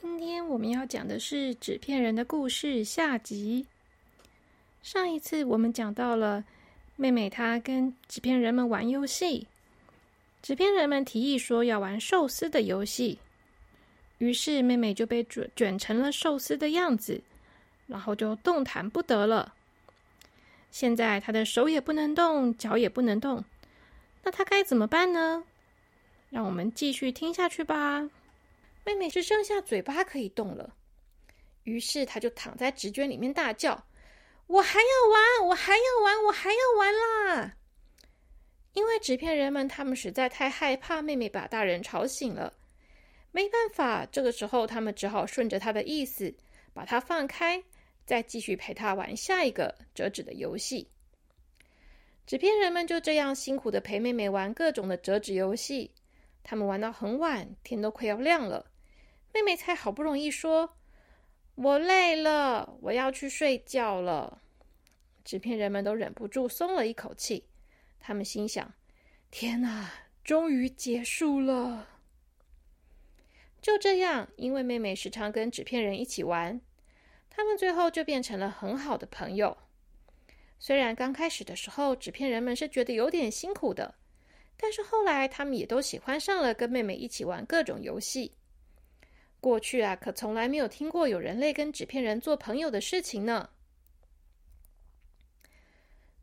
今天我们要讲的是纸片人的故事下集。上一次我们讲到了妹妹她跟纸片人们玩游戏，纸片人们提议说要玩寿司的游戏，于是妹妹就被卷卷成了寿司的样子，然后就动弹不得了。现在她的手也不能动，脚也不能动，那她该怎么办呢？让我们继续听下去吧。妹妹只剩下嘴巴可以动了，于是她就躺在纸卷里面大叫：“我还要玩，我还要玩，我还要玩啦！”因为纸片人们他们实在太害怕妹妹把大人吵醒了，没办法，这个时候他们只好顺着她的意思，把她放开，再继续陪她玩下一个折纸的游戏。纸片人们就这样辛苦的陪妹妹玩各种的折纸游戏，他们玩到很晚，天都快要亮了。妹妹才好不容易说：“我累了，我要去睡觉了。”纸片人们都忍不住松了一口气。他们心想：“天哪，终于结束了！”就这样，因为妹妹时常跟纸片人一起玩，他们最后就变成了很好的朋友。虽然刚开始的时候，纸片人们是觉得有点辛苦的，但是后来他们也都喜欢上了跟妹妹一起玩各种游戏。过去啊，可从来没有听过有人类跟纸片人做朋友的事情呢。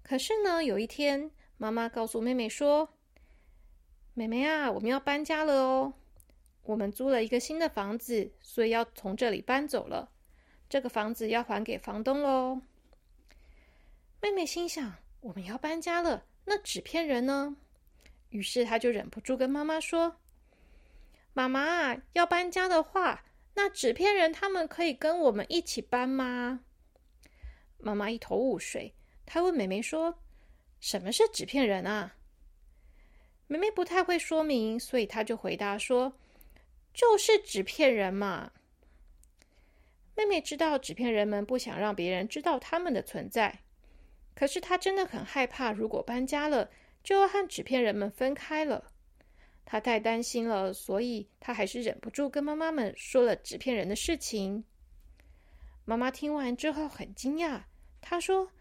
可是呢，有一天，妈妈告诉妹妹说：“妹妹啊，我们要搬家了哦，我们租了一个新的房子，所以要从这里搬走了。这个房子要还给房东喽。”妹妹心想：“我们要搬家了，那纸片人呢？”于是她就忍不住跟妈妈说。妈妈要搬家的话，那纸片人他们可以跟我们一起搬吗？妈妈一头雾水，她问妹妹说：“什么是纸片人啊？”妹妹不太会说明，所以她就回答说：“就是纸片人嘛。”妹妹知道纸片人们不想让别人知道他们的存在，可是她真的很害怕，如果搬家了，就要和纸片人们分开了。他太担心了，所以他还是忍不住跟妈妈们说了纸片人的事情。妈妈听完之后很惊讶，她说：“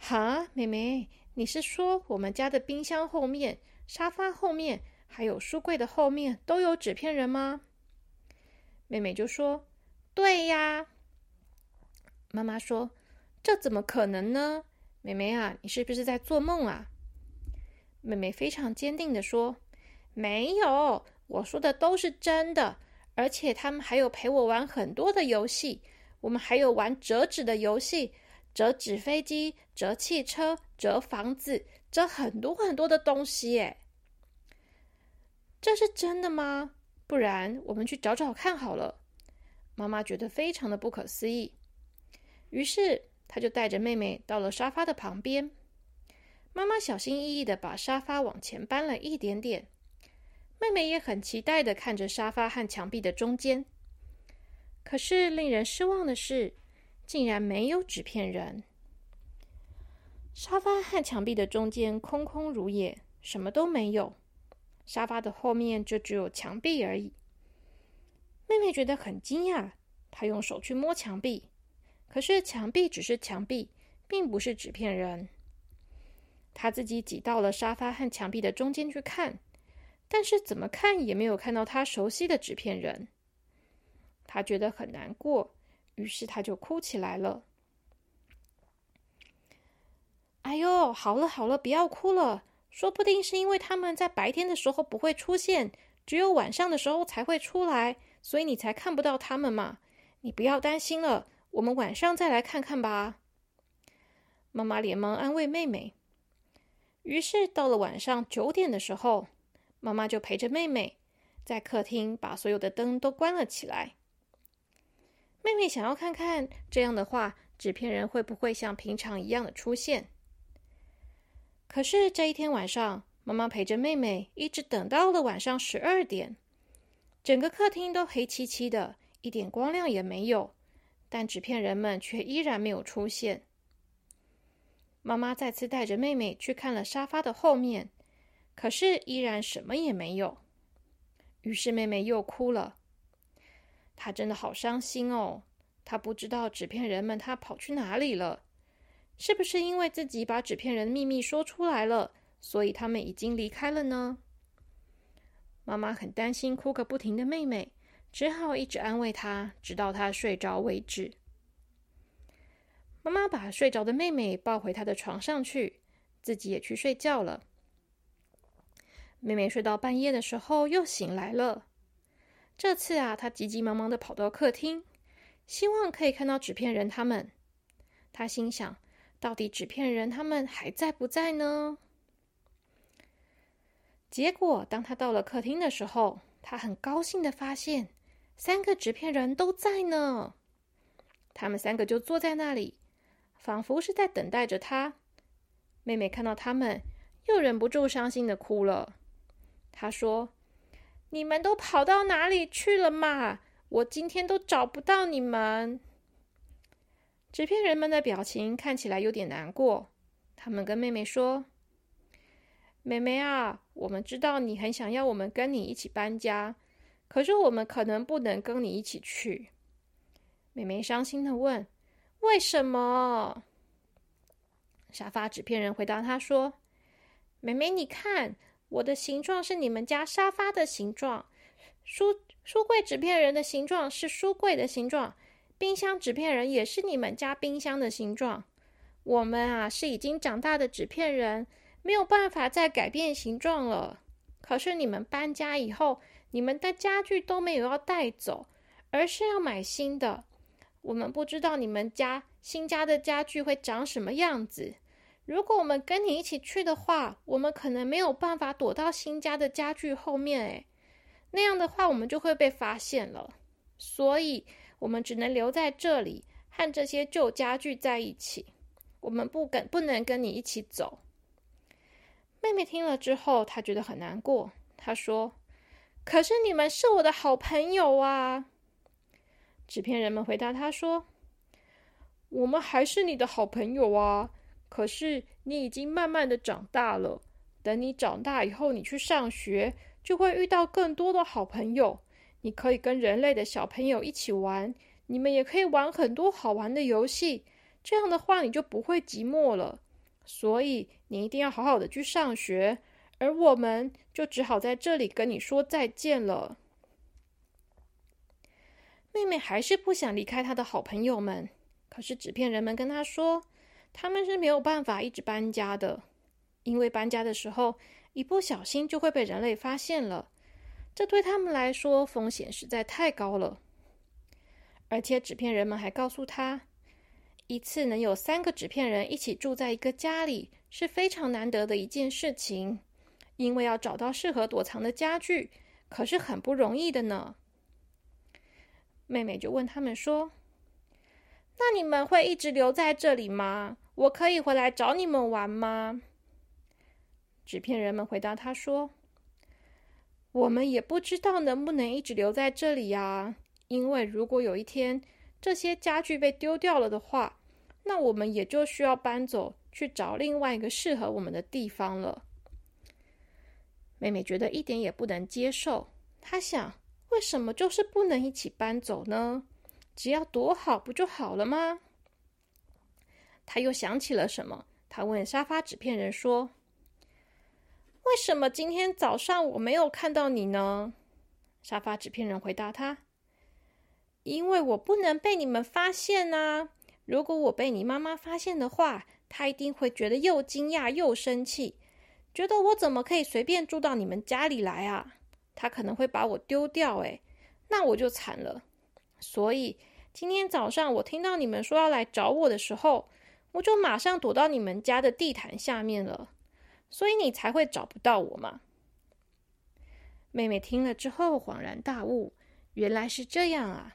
哈，妹妹，你是说我们家的冰箱后面、沙发后面，还有书柜的后面都有纸片人吗？”妹妹就说：“对呀。”妈妈说：“这怎么可能呢？妹妹啊，你是不是在做梦啊？”妹妹非常坚定的说。没有，我说的都是真的，而且他们还有陪我玩很多的游戏。我们还有玩折纸的游戏，折纸飞机、折汽车、折房子，折很多很多的东西。耶。这是真的吗？不然我们去找找看好了。妈妈觉得非常的不可思议，于是她就带着妹妹到了沙发的旁边。妈妈小心翼翼的把沙发往前搬了一点点。妹妹也很期待的看着沙发和墙壁的中间，可是令人失望的是，竟然没有纸片人。沙发和墙壁的中间空空如也，什么都没有。沙发的后面就只有墙壁而已。妹妹觉得很惊讶，她用手去摸墙壁，可是墙壁只是墙壁，并不是纸片人。她自己挤到了沙发和墙壁的中间去看。但是怎么看也没有看到他熟悉的纸片人，他觉得很难过，于是他就哭起来了。哎呦，好了好了，不要哭了，说不定是因为他们在白天的时候不会出现，只有晚上的时候才会出来，所以你才看不到他们嘛。你不要担心了，我们晚上再来看看吧。妈妈连忙安慰妹妹。于是到了晚上九点的时候。妈妈就陪着妹妹在客厅把所有的灯都关了起来。妹妹想要看看这样的话，纸片人会不会像平常一样的出现。可是这一天晚上，妈妈陪着妹妹一直等到了晚上十二点，整个客厅都黑漆漆的，一点光亮也没有，但纸片人们却依然没有出现。妈妈再次带着妹妹去看了沙发的后面。可是依然什么也没有，于是妹妹又哭了。她真的好伤心哦。她不知道纸片人们他跑去哪里了，是不是因为自己把纸片人的秘密说出来了，所以他们已经离开了呢？妈妈很担心哭个不停的妹妹，只好一直安慰她，直到她睡着为止。妈妈把睡着的妹妹抱回她的床上去，自己也去睡觉了。妹妹睡到半夜的时候又醒来了，这次啊，她急急忙忙的跑到客厅。希望可以看到纸片人他们。她心想：到底纸片人他们还在不在呢？结果，当她到了客厅的时候，她很高兴的发现三个纸片人都在呢。他们三个就坐在那里，仿佛是在等待着她。妹妹看到他们，又忍不住伤心的哭了。他说：“你们都跑到哪里去了嘛？”我今天都找不到你们。纸片人们的表情看起来有点难过。他们跟妹妹说：“妹妹啊，我们知道你很想要我们跟你一起搬家，可是我们可能不能跟你一起去。”妹妹伤心的问：“为什么？”沙发纸片人回答他说：“妹妹，你看，我的形状是你们家沙发的形状，书。”书柜纸片人的形状是书柜的形状，冰箱纸片人也是你们家冰箱的形状。我们啊是已经长大的纸片人，没有办法再改变形状了。可是你们搬家以后，你们的家具都没有要带走，而是要买新的。我们不知道你们家新家的家具会长什么样子。如果我们跟你一起去的话，我们可能没有办法躲到新家的家具后面。诶，那样的话，我们就会被发现了，所以我们只能留在这里和这些旧家具在一起。我们不跟不能跟你一起走。妹妹听了之后，她觉得很难过。她说：“可是你们是我的好朋友啊！”纸片人们回答她说：“我们还是你的好朋友啊，可是你已经慢慢的长大了。等你长大以后，你去上学。”就会遇到更多的好朋友，你可以跟人类的小朋友一起玩，你们也可以玩很多好玩的游戏。这样的话，你就不会寂寞了。所以你一定要好好的去上学，而我们就只好在这里跟你说再见了。妹妹还是不想离开她的好朋友们，可是纸片人们跟她说，他们是没有办法一直搬家的，因为搬家的时候。一不小心就会被人类发现了，这对他们来说风险实在太高了。而且纸片人们还告诉他，一次能有三个纸片人一起住在一个家里是非常难得的一件事情，因为要找到适合躲藏的家具可是很不容易的呢。妹妹就问他们说：“那你们会一直留在这里吗？我可以回来找你们玩吗？”纸片人们回答他说：“我们也不知道能不能一直留在这里呀。因为如果有一天这些家具被丢掉了的话，那我们也就需要搬走，去找另外一个适合我们的地方了。”妹妹觉得一点也不能接受。她想：为什么就是不能一起搬走呢？只要躲好不就好了吗？他又想起了什么，他问沙发纸片人说。为什么今天早上我没有看到你呢？沙发纸片人回答他：“因为我不能被你们发现啊！如果我被你妈妈发现的话，她一定会觉得又惊讶又生气，觉得我怎么可以随便住到你们家里来啊？她可能会把我丢掉，哎，那我就惨了。所以今天早上我听到你们说要来找我的时候，我就马上躲到你们家的地毯下面了。”所以你才会找不到我嘛？妹妹听了之后恍然大悟，原来是这样啊！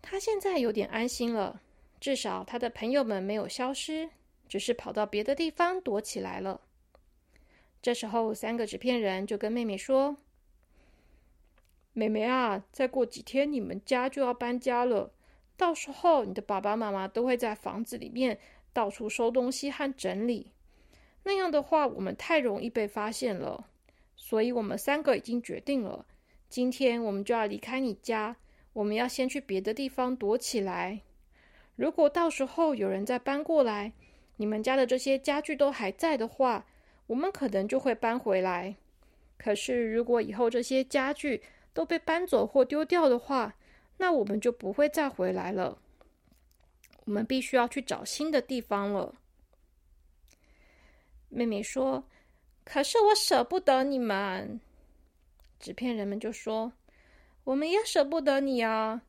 她现在有点安心了，至少她的朋友们没有消失，只是跑到别的地方躲起来了。这时候，三个纸片人就跟妹妹说：“妹妹啊，再过几天你们家就要搬家了，到时候你的爸爸妈妈都会在房子里面到处收东西和整理。”那样的话，我们太容易被发现了，所以我们三个已经决定了，今天我们就要离开你家，我们要先去别的地方躲起来。如果到时候有人再搬过来，你们家的这些家具都还在的话，我们可能就会搬回来。可是如果以后这些家具都被搬走或丢掉的话，那我们就不会再回来了。我们必须要去找新的地方了。妹妹说：“可是我舍不得你们。”纸片人们就说：“我们也舍不得你啊！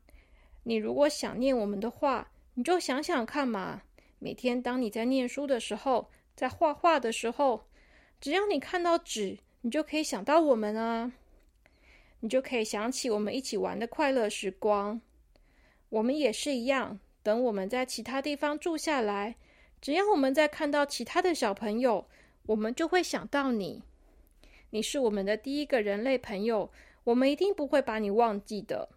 你如果想念我们的话，你就想想看嘛。每天当你在念书的时候，在画画的时候，只要你看到纸，你就可以想到我们啊。你就可以想起我们一起玩的快乐时光。我们也是一样，等我们在其他地方住下来，只要我们在看到其他的小朋友。”我们就会想到你，你是我们的第一个人类朋友，我们一定不会把你忘记的。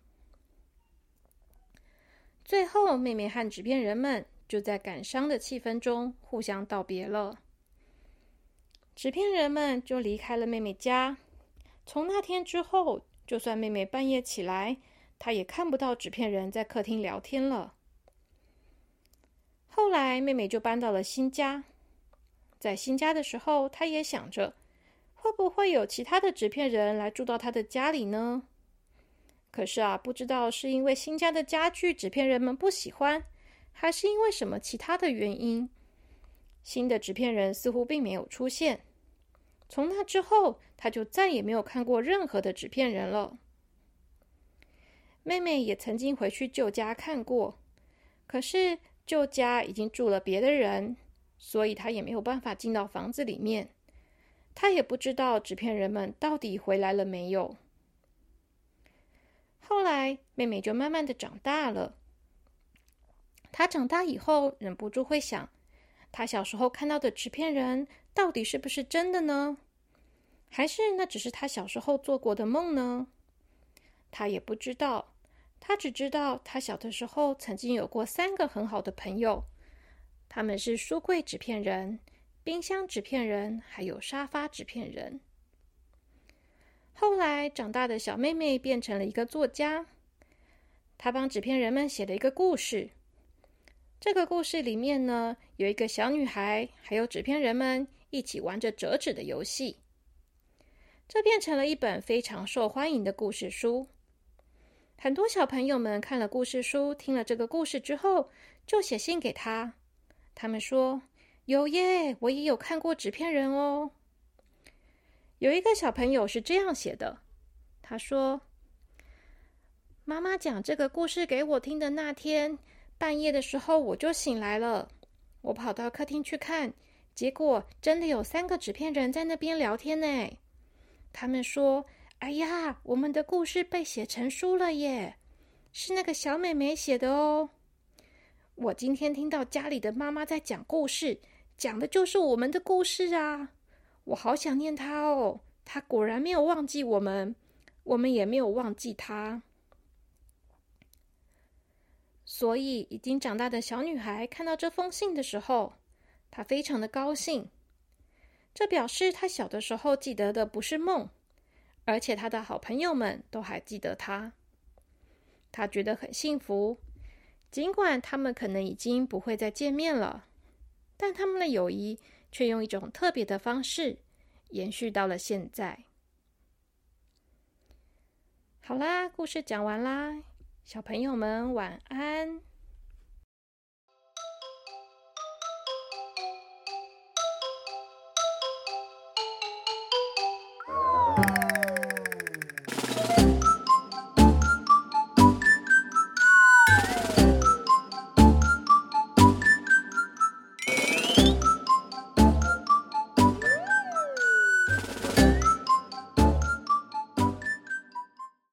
最后，妹妹和纸片人们就在感伤的气氛中互相道别了。纸片人们就离开了妹妹家。从那天之后，就算妹妹半夜起来，她也看不到纸片人在客厅聊天了。后来，妹妹就搬到了新家。在新家的时候，她也想着，会不会有其他的纸片人来住到她的家里呢？可是啊，不知道是因为新家的家具纸片人们不喜欢，还是因为什么其他的原因，新的纸片人似乎并没有出现。从那之后，他就再也没有看过任何的纸片人了。妹妹也曾经回去舅家看过，可是舅家已经住了别的人。所以他也没有办法进到房子里面，他也不知道纸片人们到底回来了没有。后来，妹妹就慢慢的长大了。她长大以后，忍不住会想：她小时候看到的纸片人，到底是不是真的呢？还是那只是他小时候做过的梦呢？他也不知道，他只知道他小的时候曾经有过三个很好的朋友。他们是书柜纸片人、冰箱纸片人，还有沙发纸片人。后来长大的小妹妹变成了一个作家，她帮纸片人们写了一个故事。这个故事里面呢，有一个小女孩，还有纸片人们一起玩着折纸的游戏。这变成了一本非常受欢迎的故事书。很多小朋友们看了故事书，听了这个故事之后，就写信给他。他们说：“有耶，我也有看过纸片人哦。”有一个小朋友是这样写的：“他说，妈妈讲这个故事给我听的那天，半夜的时候我就醒来了。我跑到客厅去看，结果真的有三个纸片人在那边聊天呢。他们说：‘哎呀，我们的故事被写成书了耶！’是那个小美眉写的哦。”我今天听到家里的妈妈在讲故事，讲的就是我们的故事啊！我好想念她哦，她果然没有忘记我们，我们也没有忘记她。所以，已经长大的小女孩看到这封信的时候，她非常的高兴。这表示她小的时候记得的不是梦，而且她的好朋友们都还记得她。她觉得很幸福。尽管他们可能已经不会再见面了，但他们的友谊却用一种特别的方式延续到了现在。好啦，故事讲完啦，小朋友们晚安。